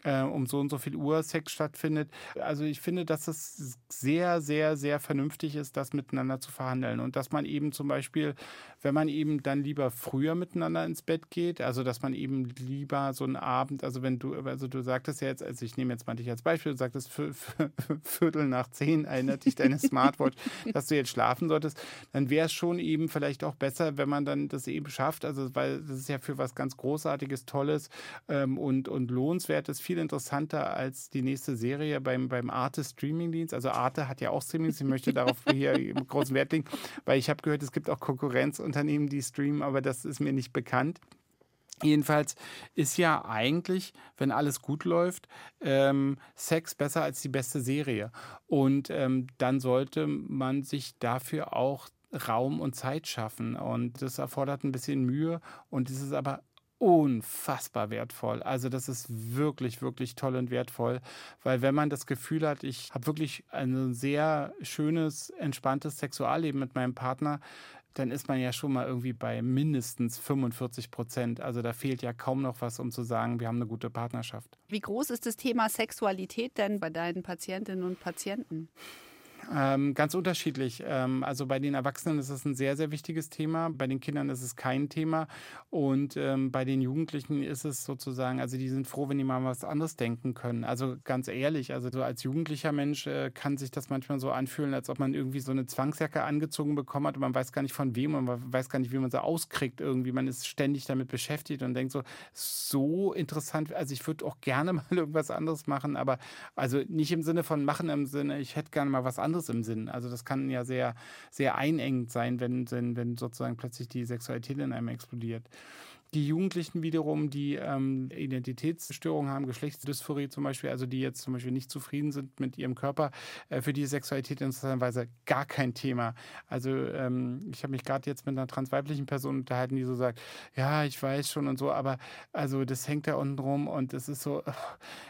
äh, um so und so viel Uhr Sex stattfindet. Also ich finde, dass es sehr, sehr, sehr vernünftig ist, das miteinander zu verhandeln. Und dass man eben zum Beispiel, wenn man eben dann lieber früher miteinander ins Bett geht, also dass man eben lieber so einen Abend, also wenn du, also du sagtest ja jetzt, also ich nehme jetzt mal dich als Beispiel, du sagtest Viertel nach zehn erinnert dich deine Smartwatch, dass du jetzt schlafen solltest, dann wäre es schon eben vielleicht auch besser, wenn man dann das eben schafft, also weil das ist ja für was ganz Großartiges, Tolles ähm, und, und lohnenswertes viel interessanter als die nächste Serie beim, beim Arte Streamingdienst. Also Arte hat ja auch Streamings, ich möchte darauf hier großen Wert legen, weil ich habe gehört, es gibt auch Konkurrenzunternehmen, die streamen, aber das ist mir nicht bekannt. Jedenfalls ist ja eigentlich, wenn alles gut läuft, ähm, Sex besser als die beste Serie. Und ähm, dann sollte man sich dafür auch Raum und Zeit schaffen. Und das erfordert ein bisschen Mühe und es ist aber unfassbar wertvoll. Also das ist wirklich, wirklich toll und wertvoll, weil wenn man das Gefühl hat, ich habe wirklich ein sehr schönes, entspanntes Sexualleben mit meinem Partner, dann ist man ja schon mal irgendwie bei mindestens 45 Prozent. Also da fehlt ja kaum noch was, um zu sagen, wir haben eine gute Partnerschaft. Wie groß ist das Thema Sexualität denn bei deinen Patientinnen und Patienten? Ähm, ganz unterschiedlich. Ähm, also bei den Erwachsenen ist es ein sehr, sehr wichtiges Thema. Bei den Kindern ist es kein Thema. Und ähm, bei den Jugendlichen ist es sozusagen, also die sind froh, wenn die mal was anderes denken können. Also ganz ehrlich, also so als jugendlicher Mensch äh, kann sich das manchmal so anfühlen, als ob man irgendwie so eine Zwangsjacke angezogen bekommen hat und man weiß gar nicht von wem und man weiß gar nicht, wie man sie auskriegt irgendwie. Man ist ständig damit beschäftigt und denkt so, so interessant. Also ich würde auch gerne mal irgendwas anderes machen, aber also nicht im Sinne von machen, im Sinne, ich hätte gerne mal was anderes im Sinn. Also das kann ja sehr, sehr einengend sein, wenn, wenn, wenn sozusagen plötzlich die Sexualität in einem explodiert. Die Jugendlichen wiederum, die ähm, Identitätsstörungen haben, Geschlechtsdysphorie zum Beispiel, also die jetzt zum Beispiel nicht zufrieden sind mit ihrem Körper, äh, für die Sexualität interessanterweise gar kein Thema. Also ähm, ich habe mich gerade jetzt mit einer transweiblichen Person unterhalten, die so sagt, ja, ich weiß schon und so, aber also das hängt da unten rum und es ist so,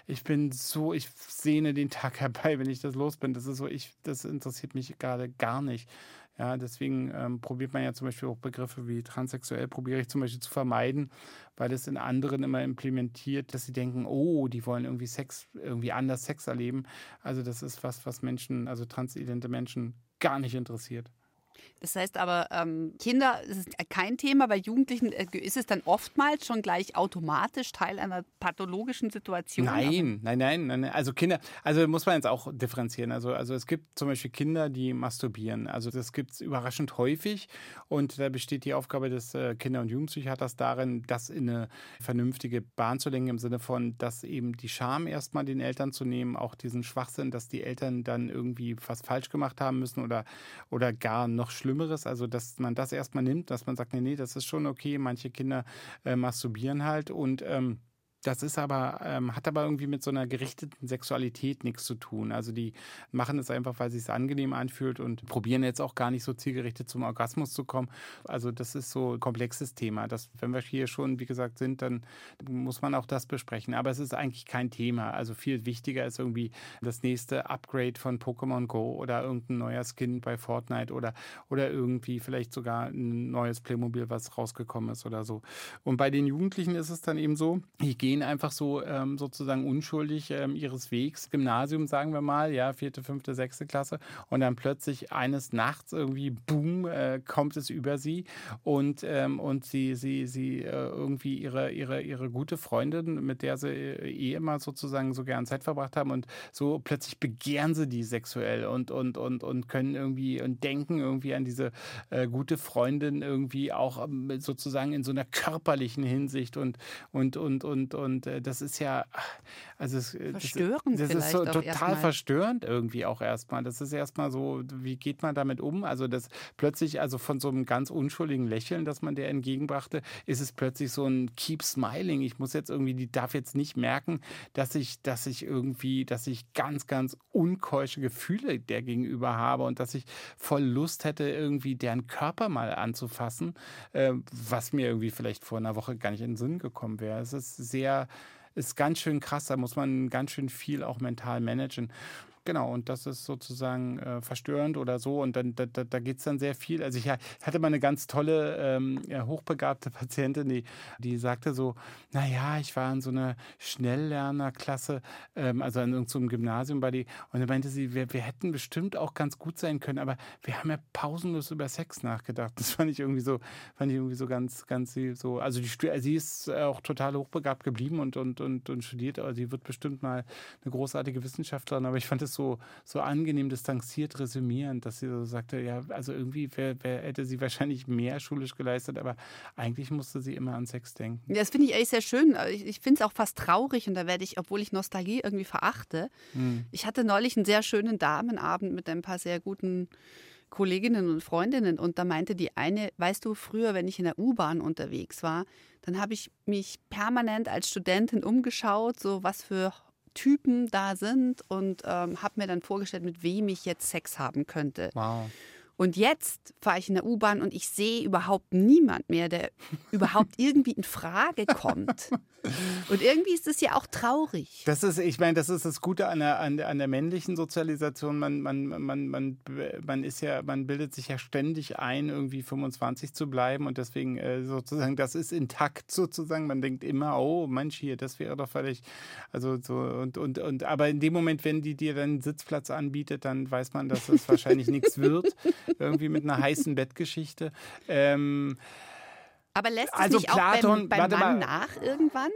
ich bin so, ich sehne den Tag herbei, wenn ich das los bin. Das ist so, ich, das interessiert mich gerade gar nicht. Ja, deswegen ähm, probiert man ja zum Beispiel auch Begriffe wie transsexuell, probiere ich zum Beispiel zu vermeiden, weil es in anderen immer implementiert, dass sie denken, oh, die wollen irgendwie Sex, irgendwie anders Sex erleben. Also das ist was, was Menschen, also transidente Menschen gar nicht interessiert. Das heißt aber, ähm, Kinder ist kein Thema, bei Jugendlichen äh, ist es dann oftmals schon gleich automatisch Teil einer pathologischen Situation. Nein, nein, nein, nein. Also Kinder, also muss man jetzt auch differenzieren. Also, also es gibt zum Beispiel Kinder, die masturbieren. Also das gibt es überraschend häufig. Und da besteht die Aufgabe des äh, Kinder- und Jugendpsychiaters darin, das in eine vernünftige Bahn zu lenken, im Sinne von, dass eben die Scham erstmal den Eltern zu nehmen, auch diesen Schwachsinn, dass die Eltern dann irgendwie was falsch gemacht haben müssen oder, oder gar noch Schlimmeres. Also dass man das erstmal nimmt, dass man sagt, nee, nee, das ist schon okay. Manche Kinder äh, masturbieren halt und ähm, das ist aber, ähm, hat aber irgendwie mit so einer gerichteten Sexualität nichts zu tun. Also die machen es einfach, weil es sich angenehm anfühlt und probieren jetzt auch gar nicht so zielgerichtet zum Orgasmus zu kommen. Also das ist so ein komplexes Thema. Das, wenn wir hier schon, wie gesagt, sind, dann muss man auch das besprechen. Aber es ist eigentlich kein Thema. Also viel wichtiger ist irgendwie das nächste Upgrade von Pokémon Go oder irgendein neuer Skin bei Fortnite oder, oder irgendwie vielleicht sogar ein neues Playmobil, was rausgekommen ist oder so. Und bei den Jugendlichen ist es dann eben so, die gehen einfach so ähm, sozusagen unschuldig ähm, ihres Wegs, Gymnasium sagen wir mal, ja, vierte, fünfte, sechste Klasse und dann plötzlich eines Nachts irgendwie, boom, äh, kommt es über sie und, ähm, und sie, sie, sie äh, irgendwie ihre, ihre, ihre gute Freundin, mit der sie äh, eh immer sozusagen so gern Zeit verbracht haben und so plötzlich begehren sie die sexuell und, und, und, und können irgendwie und denken irgendwie an diese äh, gute Freundin irgendwie auch ähm, sozusagen in so einer körperlichen Hinsicht und, und, und, und, und äh, das ist ja, also es, Verstörend das, das ist so total verstörend irgendwie auch erstmal. Das ist erstmal so, wie geht man damit um? Also das plötzlich, also von so einem ganz unschuldigen Lächeln, das man der entgegenbrachte, ist es plötzlich so ein Keep Smiling. Ich muss jetzt irgendwie, die darf jetzt nicht merken, dass ich, dass ich irgendwie, dass ich ganz, ganz unkeusche Gefühle der gegenüber habe und dass ich voll Lust hätte, irgendwie deren Körper mal anzufassen, äh, was mir irgendwie vielleicht vor einer Woche gar nicht in den Sinn gekommen wäre. Es ist sehr sehr, ist ganz schön krass. Da muss man ganz schön viel auch mental managen. Genau, und das ist sozusagen äh, verstörend oder so. Und dann da, da, da geht es dann sehr viel. Also ich hatte mal eine ganz tolle, ähm, hochbegabte Patientin, die, die sagte so, naja, ich war in so einer Schnelllernerklasse, ähm, also in irgendeinem so Gymnasium bei die, und dann meinte sie, wir, wir hätten bestimmt auch ganz gut sein können, aber wir haben ja pausenlos über Sex nachgedacht. Das fand ich irgendwie so, fand ich irgendwie so ganz, ganz so. Also die, sie ist auch total hochbegabt geblieben und, und, und, und studiert, aber sie wird bestimmt mal eine großartige Wissenschaftlerin. Aber ich fand es so, so angenehm distanziert resümierend, dass sie so sagte, ja, also irgendwie wär, wär, hätte sie wahrscheinlich mehr schulisch geleistet, aber eigentlich musste sie immer an Sex denken. Ja, das finde ich eigentlich sehr schön. Also Ich, ich finde es auch fast traurig und da werde ich, obwohl ich Nostalgie irgendwie verachte. Hm. Ich hatte neulich einen sehr schönen Damenabend mit ein paar sehr guten Kolleginnen und Freundinnen und da meinte die eine, weißt du, früher, wenn ich in der U-Bahn unterwegs war, dann habe ich mich permanent als Studentin umgeschaut, so was für Typen da sind und ähm, habe mir dann vorgestellt, mit wem ich jetzt Sex haben könnte. Wow. Und jetzt fahre ich in der U-Bahn und ich sehe überhaupt niemand mehr, der überhaupt irgendwie in Frage kommt. Und irgendwie ist es ja auch traurig. Das ist, ich meine, das ist das Gute an der, an, an der männlichen Sozialisation. Man, man, man, man, man ist ja, man bildet sich ja ständig ein, irgendwie 25 zu bleiben und deswegen äh, sozusagen, das ist intakt sozusagen. Man denkt immer, oh Mensch, hier, das wäre doch völlig, also so und, und, und, aber in dem Moment, wenn die dir dann einen Sitzplatz anbietet, dann weiß man, dass es wahrscheinlich nichts wird. Irgendwie mit einer heißen Bettgeschichte. Ähm, Aber lässt es Also nicht auch Platon- beim, beim warte Mann mal. nach irgendwann?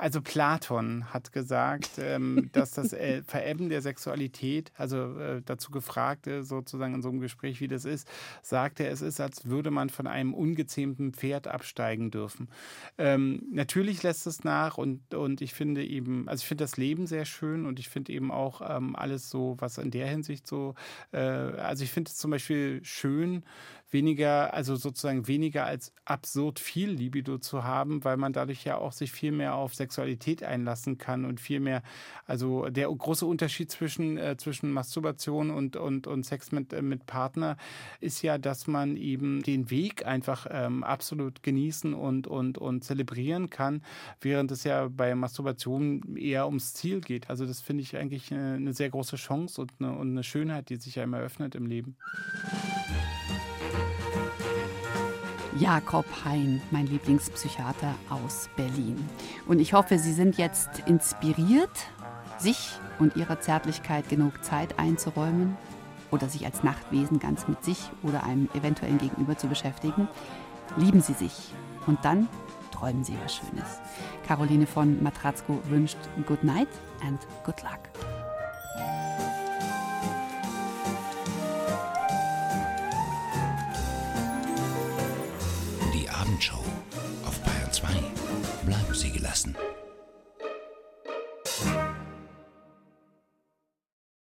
Also Platon hat gesagt, ähm, dass das äh, Verebben der Sexualität, also äh, dazu gefragt sozusagen in so einem Gespräch, wie das ist, sagte er, es ist, als würde man von einem ungezähmten Pferd absteigen dürfen. Ähm, natürlich lässt es nach und, und ich finde eben, also ich finde das Leben sehr schön und ich finde eben auch ähm, alles so, was in der Hinsicht so, äh, also ich finde es zum Beispiel schön, weniger, also sozusagen weniger als absurd viel Libido zu haben, weil man dadurch ja auch sich viel mehr auf Sexualität einlassen kann und viel mehr, also der große Unterschied zwischen, äh, zwischen Masturbation und, und, und Sex mit, äh, mit Partner ist ja, dass man eben den Weg einfach ähm, absolut genießen und, und, und zelebrieren kann, während es ja bei Masturbation eher ums Ziel geht. Also das finde ich eigentlich eine, eine sehr große Chance und eine, und eine Schönheit, die sich einem eröffnet im Leben. Jakob Hein, mein Lieblingspsychiater aus Berlin. Und ich hoffe, Sie sind jetzt inspiriert, sich und Ihrer Zärtlichkeit genug Zeit einzuräumen oder sich als Nachtwesen ganz mit sich oder einem eventuellen Gegenüber zu beschäftigen. Lieben Sie sich und dann träumen Sie was Schönes. Caroline von Matratzko wünscht Good Night and Good Luck. Morgenshow auf Bayern 2. Bleiben Sie gelassen.